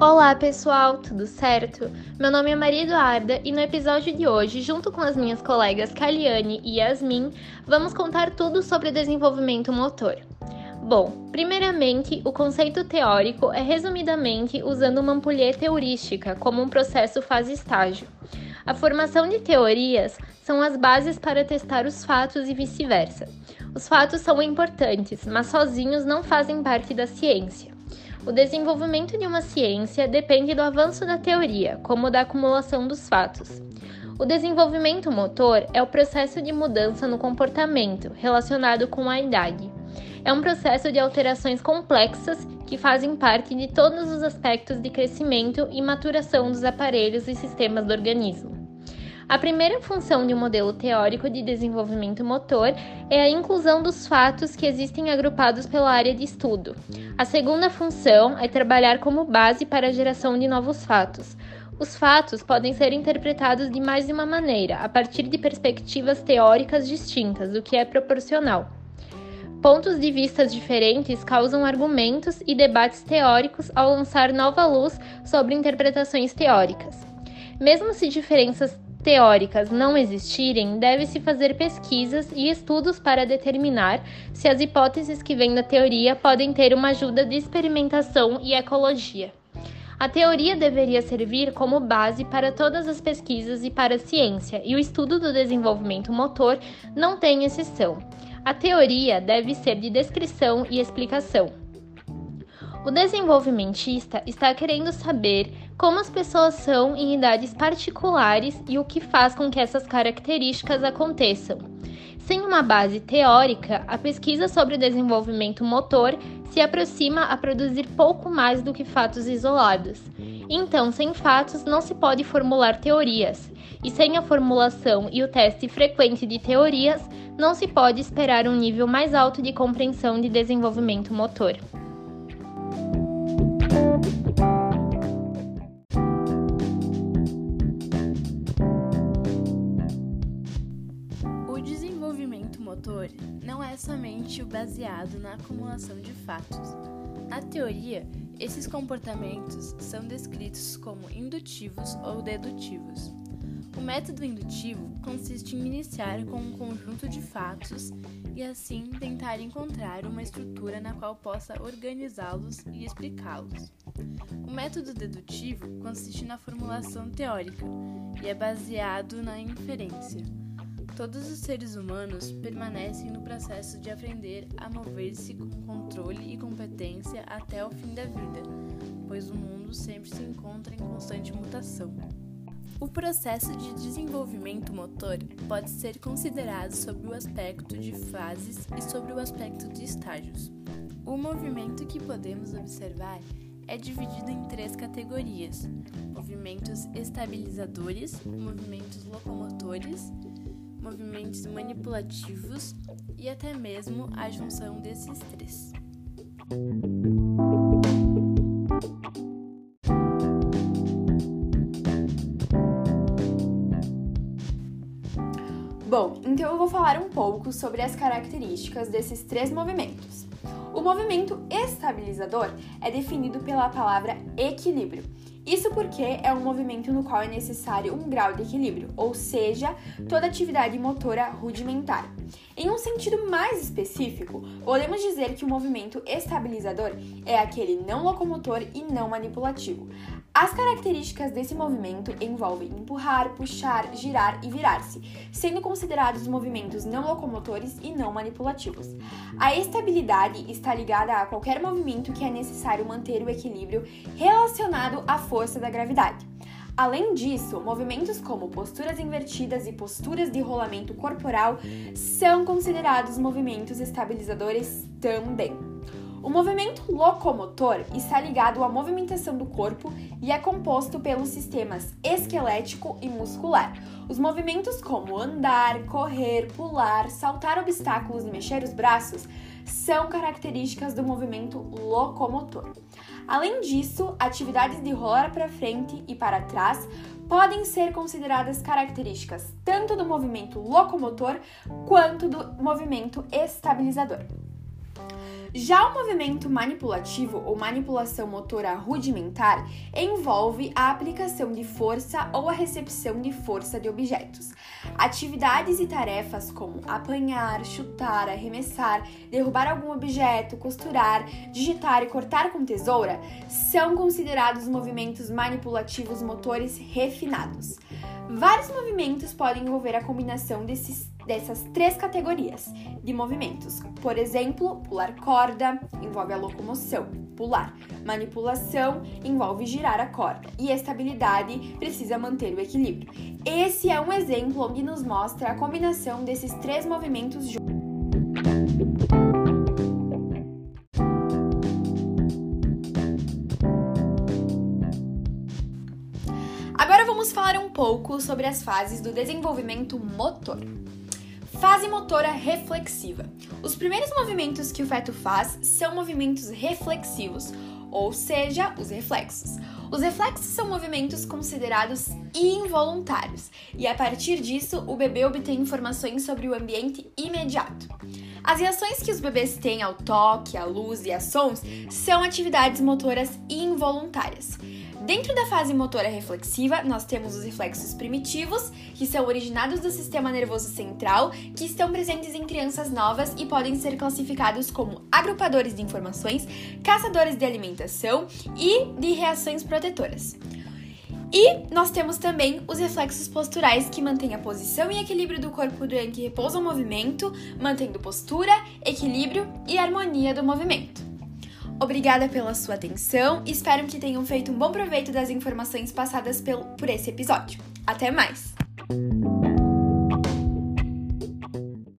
Olá pessoal, tudo certo? Meu nome é Maria Eduarda e no episódio de hoje, junto com as minhas colegas Kaliane e Yasmin, vamos contar tudo sobre desenvolvimento motor. Bom, primeiramente, o conceito teórico é resumidamente usando uma ampulheta heurística como um processo fase-estágio. A formação de teorias são as bases para testar os fatos e vice-versa. Os fatos são importantes, mas sozinhos não fazem parte da ciência. O desenvolvimento de uma ciência depende do avanço da teoria, como da acumulação dos fatos. O desenvolvimento motor é o processo de mudança no comportamento relacionado com a idade. É um processo de alterações complexas que fazem parte de todos os aspectos de crescimento e maturação dos aparelhos e sistemas do organismo. A primeira função de um modelo teórico de desenvolvimento motor é a inclusão dos fatos que existem agrupados pela área de estudo. A segunda função é trabalhar como base para a geração de novos fatos. Os fatos podem ser interpretados de mais de uma maneira, a partir de perspectivas teóricas distintas, o que é proporcional. Pontos de vista diferentes causam argumentos e debates teóricos ao lançar nova luz sobre interpretações teóricas. Mesmo se diferenças teóricas não existirem, deve-se fazer pesquisas e estudos para determinar se as hipóteses que vêm da teoria podem ter uma ajuda de experimentação e ecologia. A teoria deveria servir como base para todas as pesquisas e para a ciência, e o estudo do desenvolvimento motor não tem exceção. A teoria deve ser de descrição e explicação. O desenvolvimentista está querendo saber como as pessoas são em idades particulares e o que faz com que essas características aconteçam. Sem uma base teórica, a pesquisa sobre o desenvolvimento motor se aproxima a produzir pouco mais do que fatos isolados. Então, sem fatos, não se pode formular teorias, e sem a formulação e o teste frequente de teorias, não se pode esperar um nível mais alto de compreensão de desenvolvimento motor. Motor não é somente o baseado na acumulação de fatos. Na teoria, esses comportamentos são descritos como indutivos ou dedutivos. O método indutivo consiste em iniciar com um conjunto de fatos e assim tentar encontrar uma estrutura na qual possa organizá-los e explicá-los. O método dedutivo consiste na formulação teórica e é baseado na inferência. Todos os seres humanos permanecem no processo de aprender a mover-se com controle e competência até o fim da vida, pois o mundo sempre se encontra em constante mutação. O processo de desenvolvimento motor pode ser considerado sob o aspecto de fases e sobre o aspecto de estágios. O movimento que podemos observar é dividido em três categorias: movimentos estabilizadores, movimentos locomotores movimentos manipulativos e até mesmo a junção desses três. Bom, então eu vou falar um pouco sobre as características desses três movimentos. O movimento estabilizador é definido pela palavra equilíbrio isso porque é um movimento no qual é necessário um grau de equilíbrio, ou seja, toda atividade motora rudimentar. Em um sentido mais específico, podemos dizer que o movimento estabilizador é aquele não locomotor e não manipulativo. As características desse movimento envolvem empurrar, puxar, girar e virar-se, sendo considerados movimentos não locomotores e não manipulativos. A estabilidade está ligada a qualquer movimento que é necessário manter o equilíbrio relacionado à força da gravidade. Além disso, movimentos como posturas invertidas e posturas de rolamento corporal são considerados movimentos estabilizadores também. O movimento locomotor está ligado à movimentação do corpo e é composto pelos sistemas esquelético e muscular. Os movimentos como andar, correr, pular, saltar obstáculos e mexer os braços são características do movimento locomotor. Além disso, atividades de rolar para frente e para trás podem ser consideradas características tanto do movimento locomotor quanto do movimento estabilizador. Já o movimento manipulativo ou manipulação motora rudimentar envolve a aplicação de força ou a recepção de força de objetos. Atividades e tarefas como apanhar, chutar, arremessar, derrubar algum objeto, costurar, digitar e cortar com tesoura são considerados movimentos manipulativos motores refinados. Vários movimentos podem envolver a combinação desses, dessas três categorias de movimentos. Por exemplo, pular corda envolve a locomoção, pular. Manipulação envolve girar a corda e estabilidade precisa manter o equilíbrio. Esse é um exemplo onde nos mostra a combinação desses três movimentos juntos. Agora vamos falar um pouco sobre as fases do desenvolvimento motor. Fase motora reflexiva. Os primeiros movimentos que o feto faz são movimentos reflexivos, ou seja, os reflexos. Os reflexos são movimentos considerados involuntários, e a partir disso o bebê obtém informações sobre o ambiente imediato. As reações que os bebês têm ao toque, à luz e a sons são atividades motoras involuntárias. Dentro da fase motora reflexiva, nós temos os reflexos primitivos, que são originados do sistema nervoso central, que estão presentes em crianças novas e podem ser classificados como agrupadores de informações, caçadores de alimentação e de reações protetoras. E nós temos também os reflexos posturais que mantêm a posição e equilíbrio do corpo durante repouso ou movimento, mantendo postura, equilíbrio e harmonia do movimento. Obrigada pela sua atenção espero que tenham feito um bom proveito das informações passadas por esse episódio. Até mais!